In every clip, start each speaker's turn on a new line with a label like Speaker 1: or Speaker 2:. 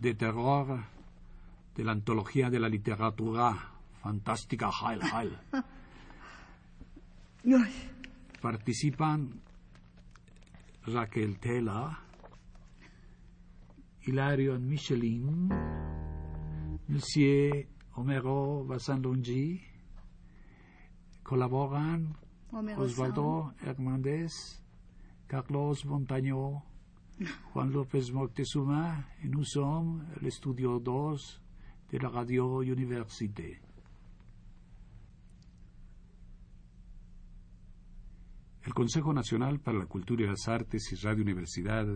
Speaker 1: de terror de la antología de la literatura fantástica Heil Heil. Participan Raquel Tela, Hilario Michelin, Monsieur Homero Bassanlongi, colaboran Osvaldo Hernández, Carlos Montaño, Juan López Moctezuma, et nous sommes le studio 2 de la Radio Université. El Consejo Nacional para la Cultura y las Artes y Radio Universidad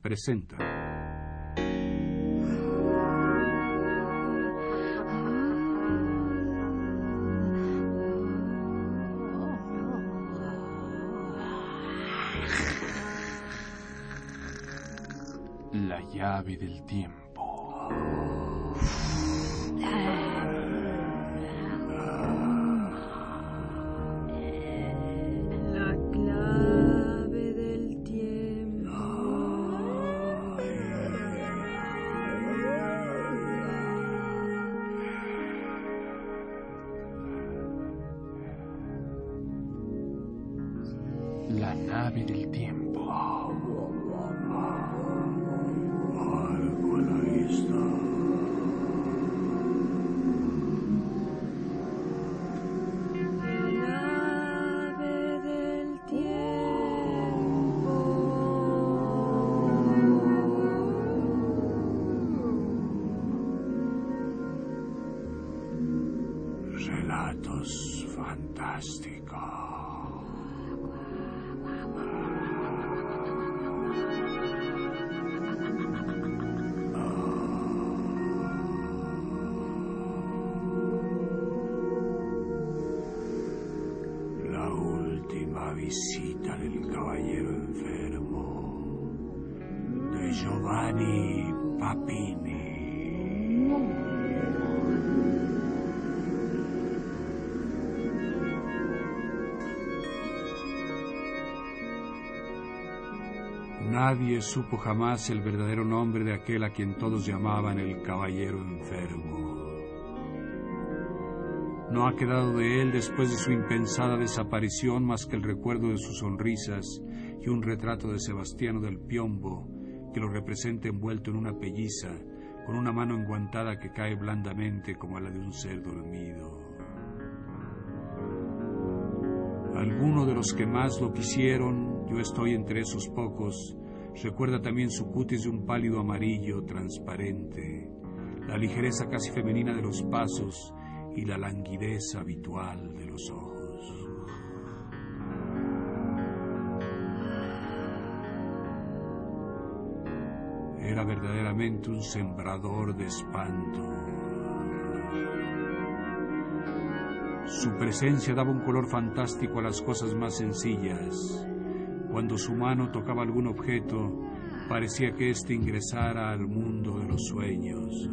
Speaker 1: presenta. La llave del tiempo. Relatos fantásticos. La última visita del caballero enfermo de Giovanni Papini. Nadie supo jamás el verdadero nombre de aquel a quien todos llamaban el caballero enfermo. No ha quedado de él después de su impensada desaparición más que el recuerdo de sus sonrisas y un retrato de Sebastiano del Piombo que lo representa envuelto en una pelliza con una mano enguantada que cae blandamente como la de un ser dormido. Alguno de los que más lo quisieron, yo estoy entre esos pocos, recuerda también su cutis de un pálido amarillo transparente, la ligereza casi femenina de los pasos y la languidez habitual de los ojos. Era verdaderamente un sembrador de espanto. Su presencia daba un color fantástico a las cosas más sencillas. Cuando su mano tocaba algún objeto, parecía que éste ingresara al mundo de los sueños.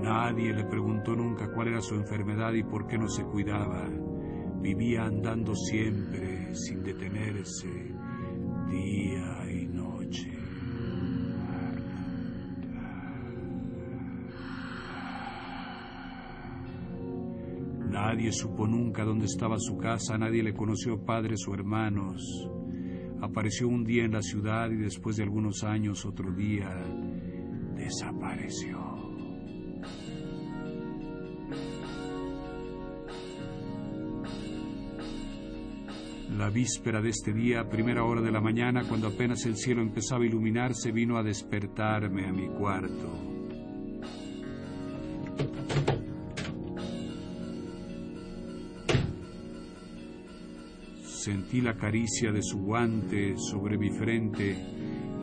Speaker 1: Nadie le preguntó nunca cuál era su enfermedad y por qué no se cuidaba. Vivía andando siempre, sin detenerse, día y noche. Nadie supo nunca dónde estaba su casa, nadie le conoció padres o hermanos. Apareció un día en la ciudad y después de algunos años otro día desapareció. La víspera de este día, a primera hora de la mañana, cuando apenas el cielo empezaba a iluminarse, vino a despertarme a mi cuarto. Sentí la caricia de su guante sobre mi frente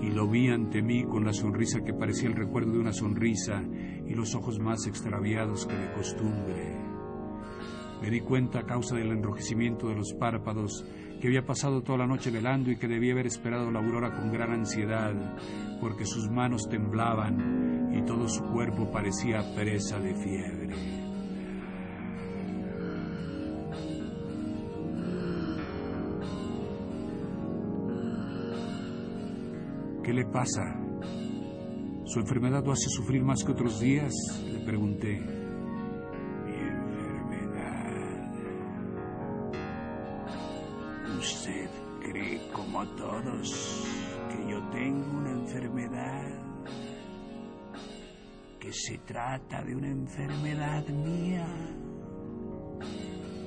Speaker 1: y lo vi ante mí con la sonrisa que parecía el recuerdo de una sonrisa y los ojos más extraviados que de costumbre. Me di cuenta a causa del enrojecimiento de los párpados que había pasado toda la noche velando y que debía haber esperado la aurora con gran ansiedad, porque sus manos temblaban y todo su cuerpo parecía presa de fiebre.
Speaker 2: ¿Qué le pasa? ¿Su enfermedad lo hace sufrir más que otros días? Le pregunté.
Speaker 1: Mi enfermedad. ¿Usted cree como todos que yo tengo una enfermedad? ¿Que se trata de una enfermedad mía?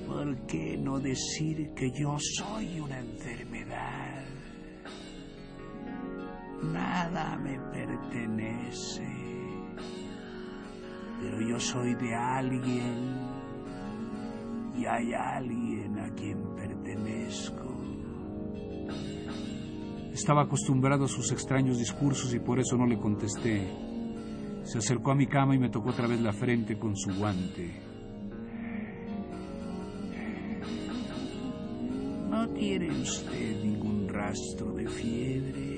Speaker 1: ¿Por qué no decir que yo soy una enfermedad? Nada me pertenece, pero yo soy de alguien y hay alguien a quien pertenezco.
Speaker 2: Estaba acostumbrado a sus extraños discursos y por eso no le contesté. Se acercó a mi cama y me tocó otra vez la frente con su guante.
Speaker 1: ¿No tiene usted ningún rastro de fiebre?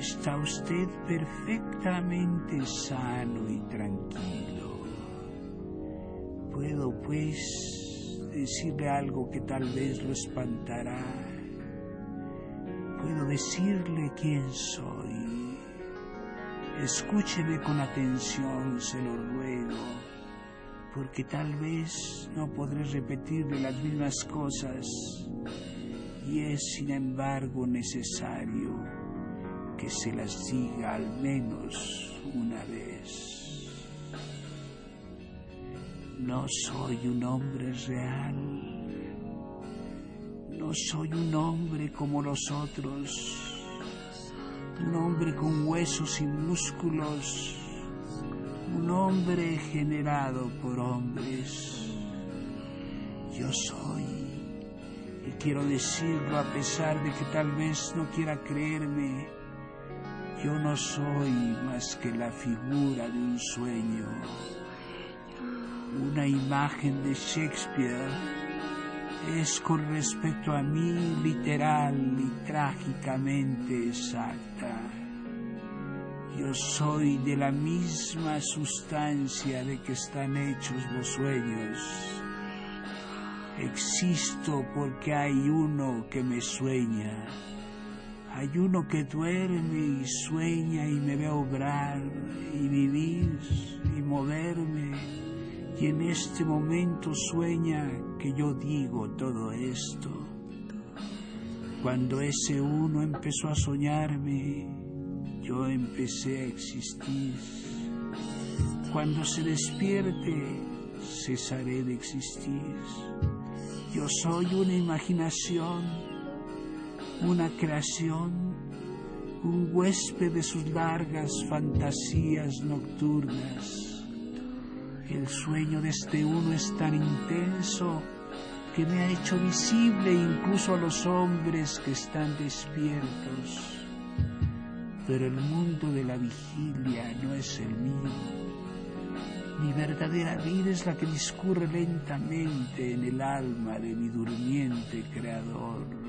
Speaker 1: Está usted perfectamente sano y tranquilo. Puedo, pues, decirle algo que tal vez lo espantará. Puedo decirle quién soy. Escúcheme con atención, se lo ruego, porque tal vez no podré repetirle las mismas cosas y es, sin embargo, necesario que se las diga al menos una vez. No soy un hombre real. No soy un hombre como los otros. Un hombre con huesos y músculos. Un hombre generado por hombres. Yo soy. Y quiero decirlo a pesar de que tal vez no quiera creerme yo no soy más que la figura de un sueño, una imagen de Shakespeare. Es con respecto a mí literal y trágicamente exacta. Yo soy de la misma sustancia de que están hechos los sueños. Existo porque hay uno que me sueña hay uno que duerme y sueña y me ve obrar y vivir y moverme. Y en este momento sueña que yo digo todo esto. Cuando ese uno empezó a soñarme, yo empecé a existir. Cuando se despierte, cesaré de existir. Yo soy una imaginación una creación, un huésped de sus largas fantasías nocturnas. El sueño de este uno es tan intenso que me ha hecho visible incluso a los hombres que están despiertos. Pero el mundo de la vigilia no es el mío. Mi verdadera vida es la que discurre lentamente en el alma de mi durmiente creador.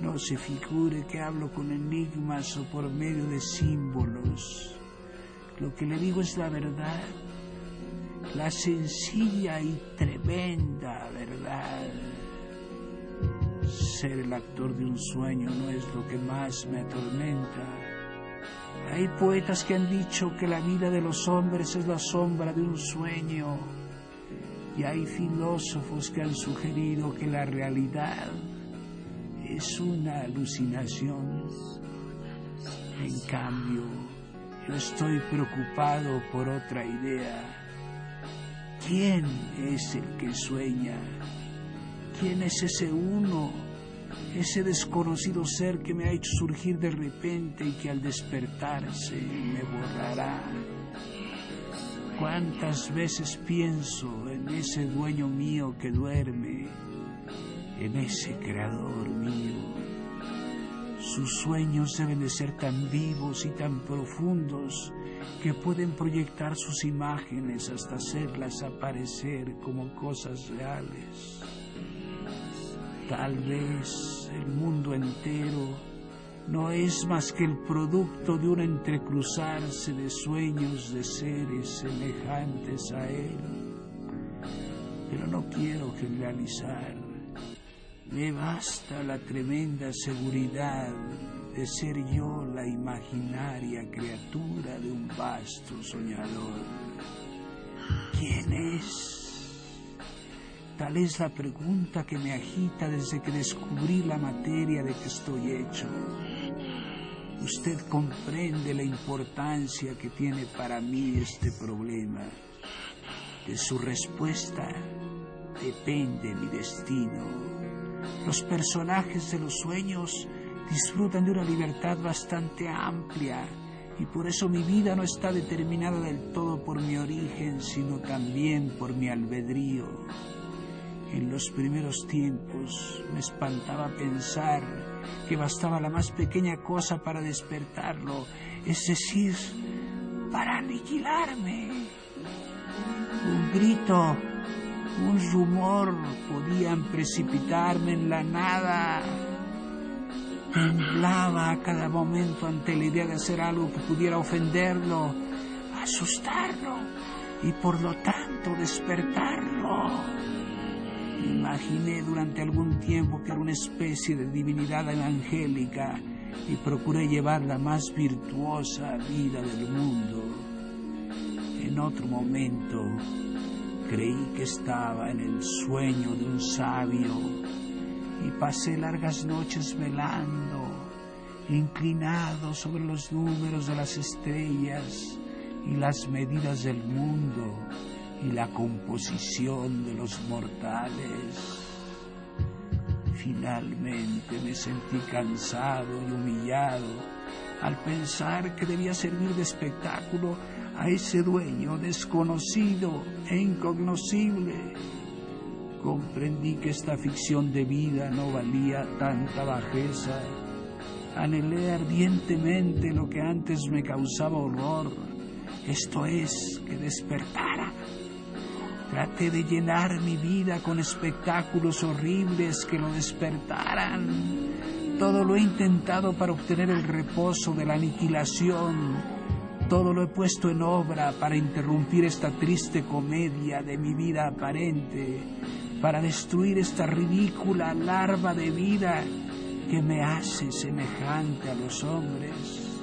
Speaker 1: No se figure que hablo con enigmas o por medio de símbolos. Lo que le digo es la verdad, la sencilla y tremenda verdad. Ser el actor de un sueño no es lo que más me atormenta. Hay poetas que han dicho que la vida de los hombres es la sombra de un sueño. Y hay filósofos que han sugerido que la realidad es una alucinación. En cambio, yo estoy preocupado por otra idea. ¿Quién es el que sueña? ¿Quién es ese uno? Ese desconocido ser que me ha hecho surgir de repente y que al despertarse me borrará. ¿Cuántas veces pienso en ese dueño mío que duerme? En ese creador mío. Sus sueños deben de ser tan vivos y tan profundos que pueden proyectar sus imágenes hasta hacerlas aparecer como cosas reales. Tal vez el mundo entero no es más que el producto de un entrecruzarse de sueños de seres semejantes a él. Pero no quiero generalizar Me basta la tremenda seguridad de ser yo la imaginaria criatura de un vasto soñador. ¿Quién es? Tal es la pregunta que me agita desde que descubrí la materia de que estoy hecho. Usted comprende la importancia que tiene para mí este problema. De su respuesta depende mi destino. Los personajes de los sueños disfrutan de una libertad bastante amplia y por eso mi vida no está determinada del todo por mi origen, sino también por mi albedrío. En los primeros tiempos me espantaba pensar que bastaba la más pequeña cosa para despertarlo, es decir, para aniquilarme. Un grito, un rumor podían precipitarme en la nada. Temblaba a cada momento ante la idea de hacer algo que pudiera ofenderlo, asustarlo y por lo tanto despertarlo. Imaginé durante algún tiempo que era una especie de divinidad evangélica y procuré llevar la más virtuosa vida del mundo. En otro momento creí que estaba en el sueño de un sabio y pasé largas noches velando, inclinado sobre los números de las estrellas y las medidas del mundo y la composición de los mortales. Finalmente me sentí cansado y humillado al pensar que debía servir de espectáculo a ese dueño desconocido e incognoscible. Comprendí que esta ficción de vida no valía tanta bajeza. Anhelé ardientemente lo que antes me causaba horror, esto es, que despertara Traté de llenar mi vida con espectáculos horribles que lo despertaran. Todo lo he intentado para obtener el reposo de la aniquilación. Todo lo he puesto en obra para interrumpir esta triste comedia de mi vida aparente, para destruir esta ridícula larva de vida que me hace semejante a los hombres.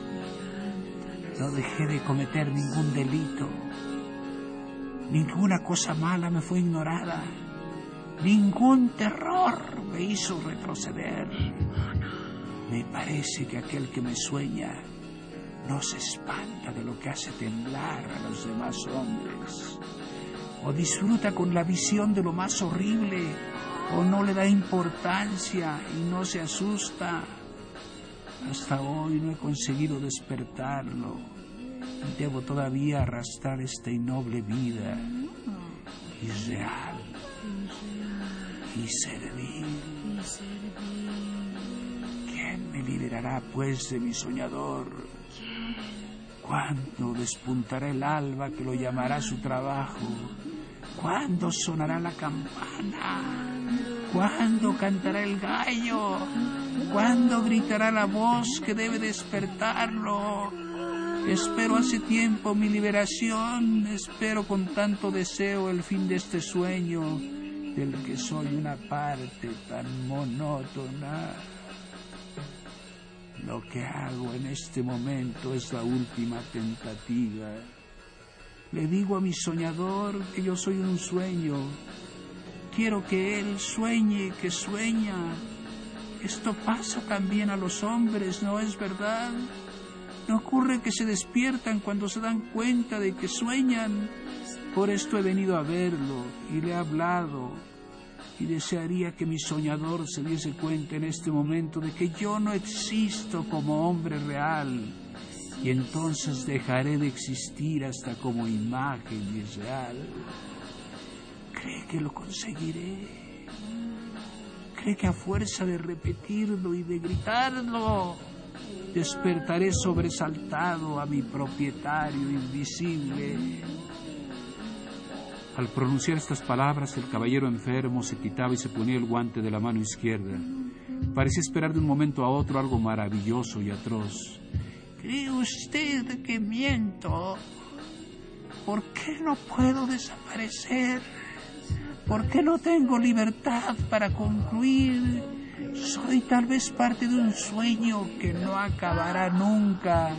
Speaker 1: No dejé de cometer ningún delito Ninguna cosa mala me fue ignorada. Ningún terror me hizo retroceder. Me parece que aquel que me sueña no se espanta de lo que hace temblar a los demás hombres. O disfruta con la visión de lo más horrible, o no le da importancia y no se asusta. Hasta hoy no he conseguido despertarlo debo todavía arrastrar esta innoble vida irreal y servir. ¿Quién me liberará pues de mi soñador? ¿Cuándo despuntará el alba que lo llamará su trabajo? ¿Cuándo sonará la campana? ¿Cuándo cantará el gallo? ¿Cuándo gritará la voz que debe despertarlo? Espero hace tiempo mi liberación, espero con tanto deseo el fin de este sueño del que soy una parte tan monótona. Lo que hago en este momento es la última tentativa. Le digo a mi soñador que yo soy un sueño. Quiero que él sueñe, que sueña. Esto pasa también a los hombres, ¿no es verdad? ¿No ocurre que se despiertan cuando se dan cuenta de que sueñan? Por esto he venido a verlo y le he hablado y desearía que mi soñador se diese cuenta en este momento de que yo no existo como hombre real y entonces dejaré de existir hasta como imagen irreal. ¿Cree que lo conseguiré? ¿Cree que a fuerza de repetirlo y de gritarlo despertaré sobresaltado a mi propietario invisible.
Speaker 3: Al pronunciar estas palabras, el caballero enfermo se quitaba y se ponía el guante de la mano izquierda. Parecía esperar de un momento a otro algo maravilloso y atroz.
Speaker 1: ¿Cree usted que miento? ¿Por qué no puedo desaparecer?
Speaker 4: ¿Por qué no tengo libertad para concluir? Soy tal vez parte de un sueño que no acabará nunca,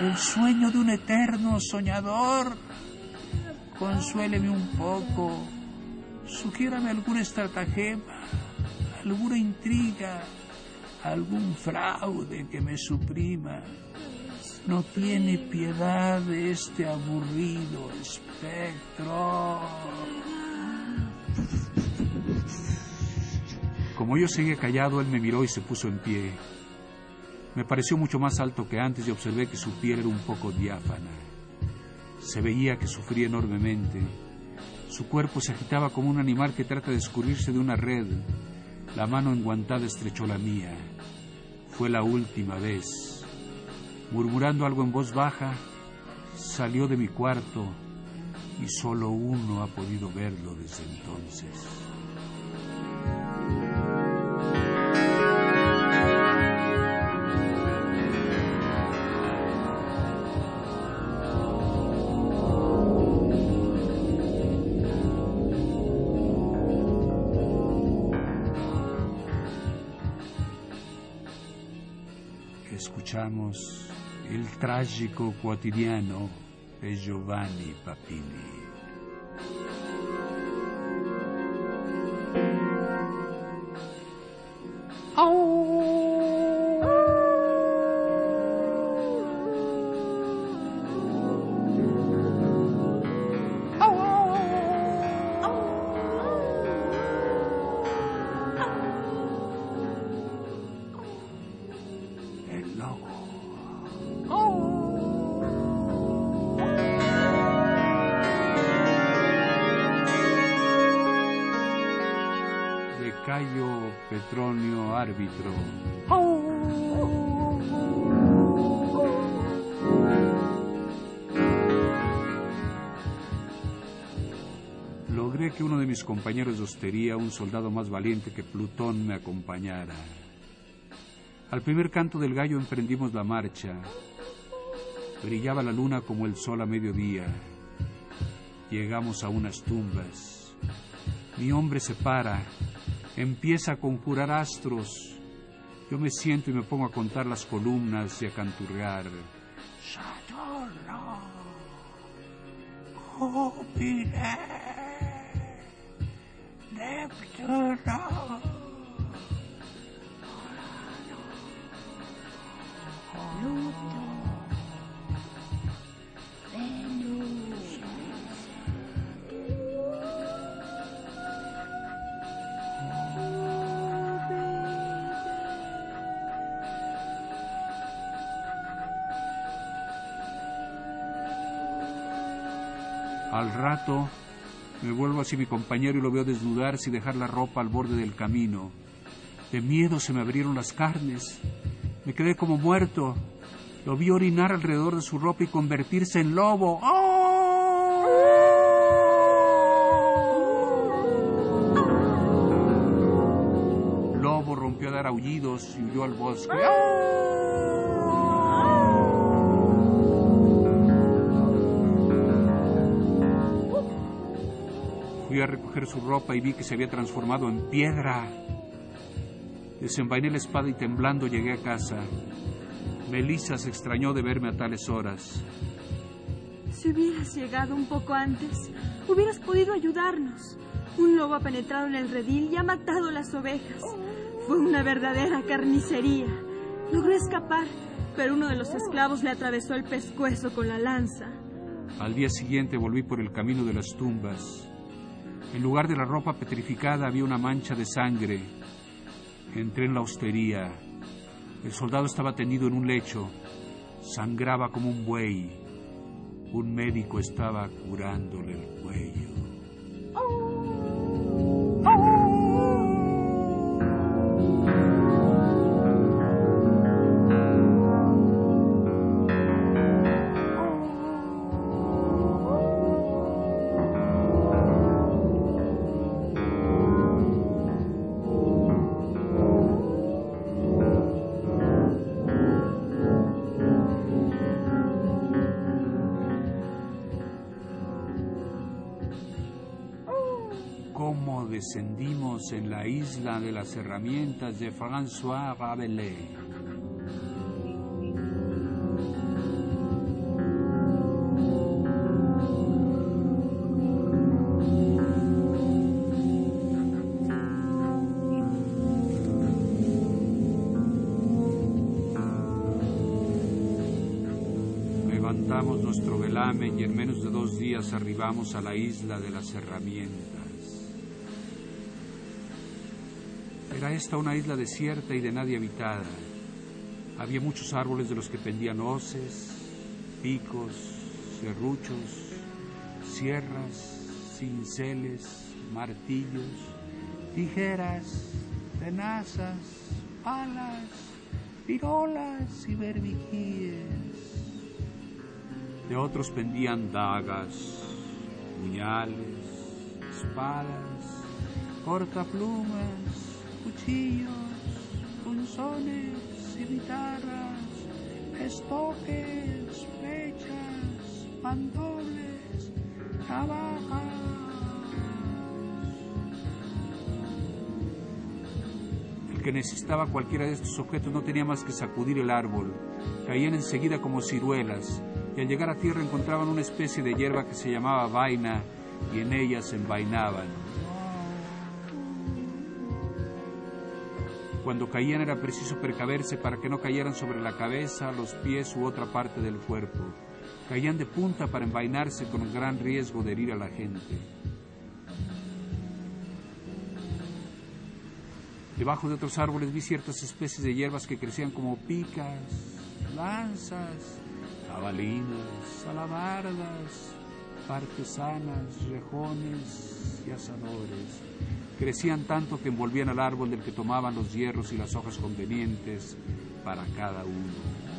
Speaker 4: el sueño de un eterno soñador. Consuéleme un poco, sugiérame alguna estratagema, alguna intriga, algún fraude que me suprima. No tiene piedad de este aburrido espectro.
Speaker 1: Como yo seguía callado, él me miró y se puso en pie. Me pareció mucho más alto que antes y observé que su piel era un poco diáfana. Se veía que sufría enormemente. Su cuerpo se agitaba como un animal que trata de escurrirse de una red. La mano enguantada estrechó la mía. Fue la última vez. Murmurando algo en voz baja, salió de mi cuarto y solo uno ha podido verlo desde entonces. Escuchamos el trágico quotidiano de Giovanni Papini. Compañeros de hostería, un soldado más valiente que Plutón, me acompañara. Al primer canto del gallo emprendimos la marcha. Brillaba la luna como el sol a mediodía. Llegamos a unas tumbas. Mi hombre se para, empieza a conjurar astros. Yo me siento y me pongo a contar las columnas y a canturrear.
Speaker 4: Saturno. Júpiter.
Speaker 1: Al rato me vuelvo hacia mi compañero y lo veo desnudarse y dejar la ropa al borde del camino. De miedo se me abrieron las carnes. Me quedé como muerto. Lo vi orinar alrededor de su ropa y convertirse en lobo. Lobo rompió a dar aullidos y huyó al bosque. Fui a recoger su ropa y vi que se había transformado en piedra. Desenvainé la espada y temblando llegué a casa. Melissa se extrañó de verme a tales horas.
Speaker 5: Si hubieras llegado un poco antes, hubieras podido ayudarnos. Un lobo ha penetrado en el redil y ha matado las ovejas. Fue una verdadera carnicería. Logró escapar, pero uno de los esclavos le atravesó el pescuezo con la lanza.
Speaker 1: Al día siguiente volví por el camino de las tumbas. En lugar de la ropa petrificada había una mancha de sangre. Entré en la hostería. El soldado estaba tendido en un lecho. Sangraba como un buey. Un médico estaba curándole el cuello. Cómo descendimos en la isla de las herramientas de François Rabelais. Levantamos nuestro velamen y en menos de dos días arribamos a la isla de las herramientas. Era esta una isla desierta y de nadie habitada. Había muchos árboles de los que pendían hoces, picos, serruchos, sierras, cinceles, martillos, tijeras, tenazas, palas, pirolas y berbiquíes. De otros pendían dagas, puñales, espadas, cortaplumas, cuchillos, punzones y guitarras, estoques, flechas, mandobles, navajas. El que necesitaba cualquiera de estos objetos no tenía más que sacudir el árbol. Caían enseguida como ciruelas y al llegar a tierra encontraban una especie de hierba que se llamaba vaina y en ella se envainaban. Cuando caían era preciso precaverse para que no cayeran sobre la cabeza, los pies u otra parte del cuerpo. Caían de punta para envainarse con gran riesgo de herir a la gente. Debajo de otros árboles vi ciertas especies de hierbas que crecían como picas, lanzas, jabalinas, alabardas, partesanas, rejones y asadores. Crecían tanto que envolvían al árbol del que tomaban los hierros y las hojas convenientes para cada uno.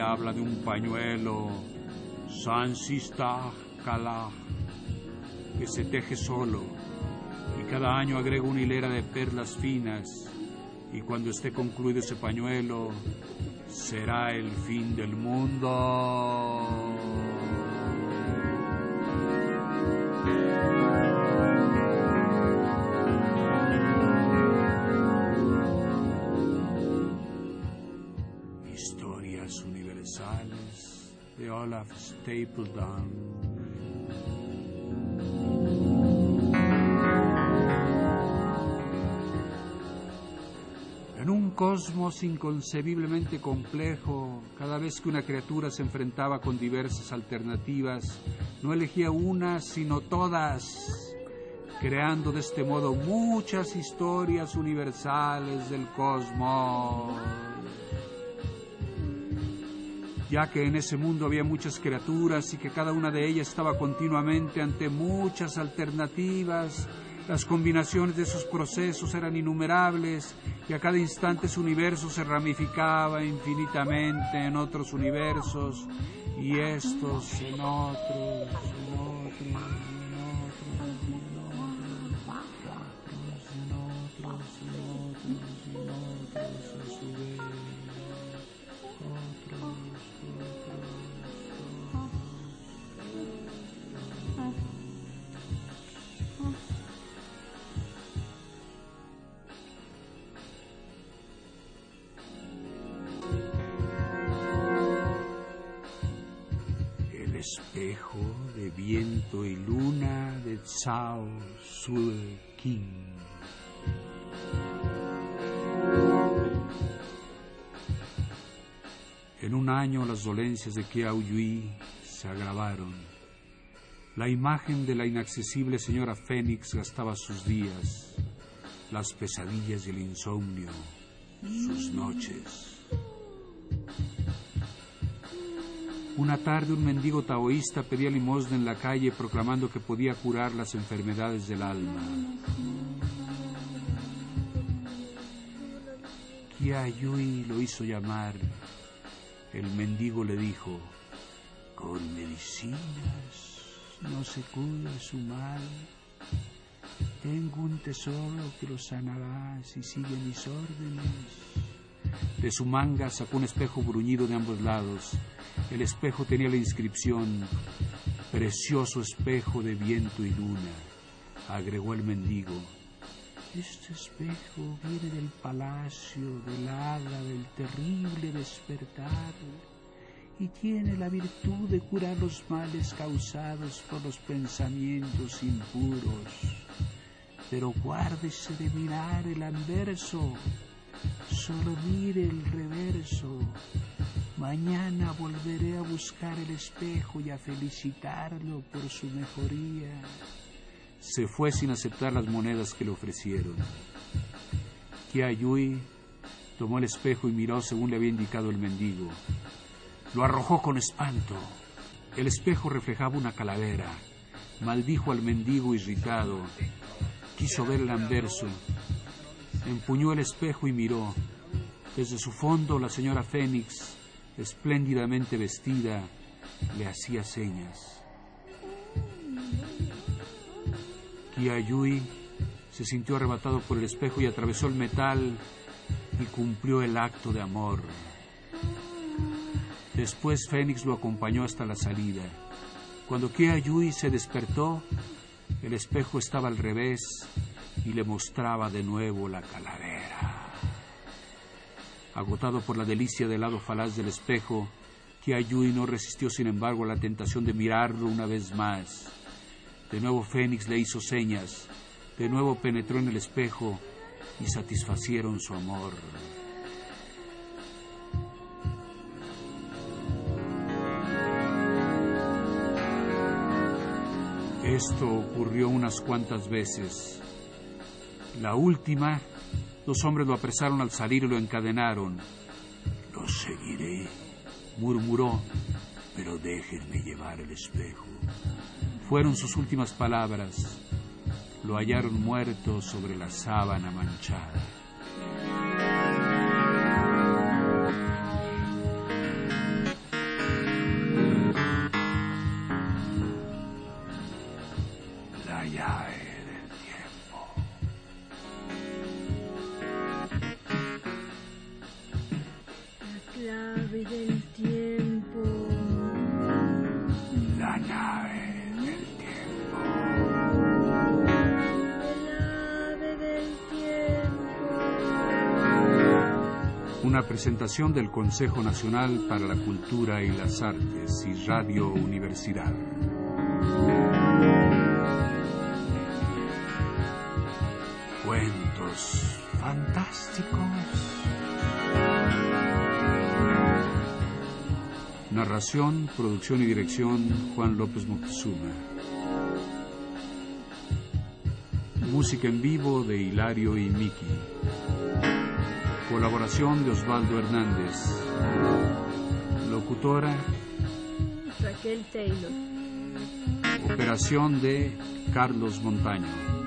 Speaker 1: Habla de un pañuelo, Sansista Kala, que se teje solo y cada año agrega una hilera de perlas finas y cuando esté concluido ese pañuelo será el fin del mundo. Olaf Stapledon. En un cosmos inconcebiblemente complejo, cada vez que una criatura se enfrentaba con diversas alternativas, no elegía una, sino todas, creando de este modo muchas historias universales del cosmos. Ya que en ese mundo había muchas criaturas y que cada una de ellas estaba continuamente ante muchas alternativas, las combinaciones de esos procesos eran innumerables y a cada instante su universo se ramificaba infinitamente en otros universos y estos en otros, en otros, y luna de Sue. En un año las dolencias de Kiao Yui se agravaron. La imagen de la inaccesible señora Fénix gastaba sus días, las pesadillas y el insomnio, sus noches. Una tarde un mendigo taoísta pedía limosna en la calle proclamando que podía curar las enfermedades del alma. Yui lo hizo llamar. El mendigo le dijo, con medicinas no se cura su mal. Tengo un tesoro que lo sanará si sigue mis órdenes. De su manga sacó un espejo bruñido de ambos lados. El espejo tenía la inscripción, Precioso espejo de viento y luna, agregó el mendigo. Este espejo viene del palacio del hada del terrible despertar y tiene la virtud de curar los males causados por los pensamientos impuros. Pero guárdese de mirar el anverso, solo mire el reverso. Mañana volveré a buscar el espejo y a felicitarlo por su mejoría. Se fue sin aceptar las monedas que le ofrecieron. Yui tomó el espejo y miró según le había indicado el mendigo. Lo arrojó con espanto. El espejo reflejaba una calavera. Maldijo al mendigo irritado. Quiso ver el anverso. Empuñó el espejo y miró. Desde su fondo la señora Fénix, espléndidamente vestida, le hacía señas. Kiayui se sintió arrebatado por el espejo y atravesó el metal y cumplió el acto de amor. Después Fénix lo acompañó hasta la salida. Cuando Kia Yui se despertó, el espejo estaba al revés y le mostraba de nuevo la calavera. Agotado por la delicia del lado falaz del espejo, Kia Yui no resistió sin embargo la tentación de mirarlo una vez más. De nuevo Fénix le hizo señas, de nuevo penetró en el espejo y satisfacieron su amor. Esto ocurrió unas cuantas veces. La última, los hombres lo apresaron al salir y lo encadenaron. Lo seguiré, murmuró, pero déjenme llevar el espejo. Fueron sus últimas palabras. Lo hallaron muerto sobre la sábana manchada. Presentación del Consejo Nacional para la Cultura y las Artes y Radio Universidad. Cuentos fantásticos. Narración, producción y dirección Juan López Moctezuma. Música en vivo de Hilario y Miki. Colaboración de Osvaldo Hernández. Locutora.
Speaker 5: Raquel Taylor.
Speaker 1: Operación de Carlos Montaño.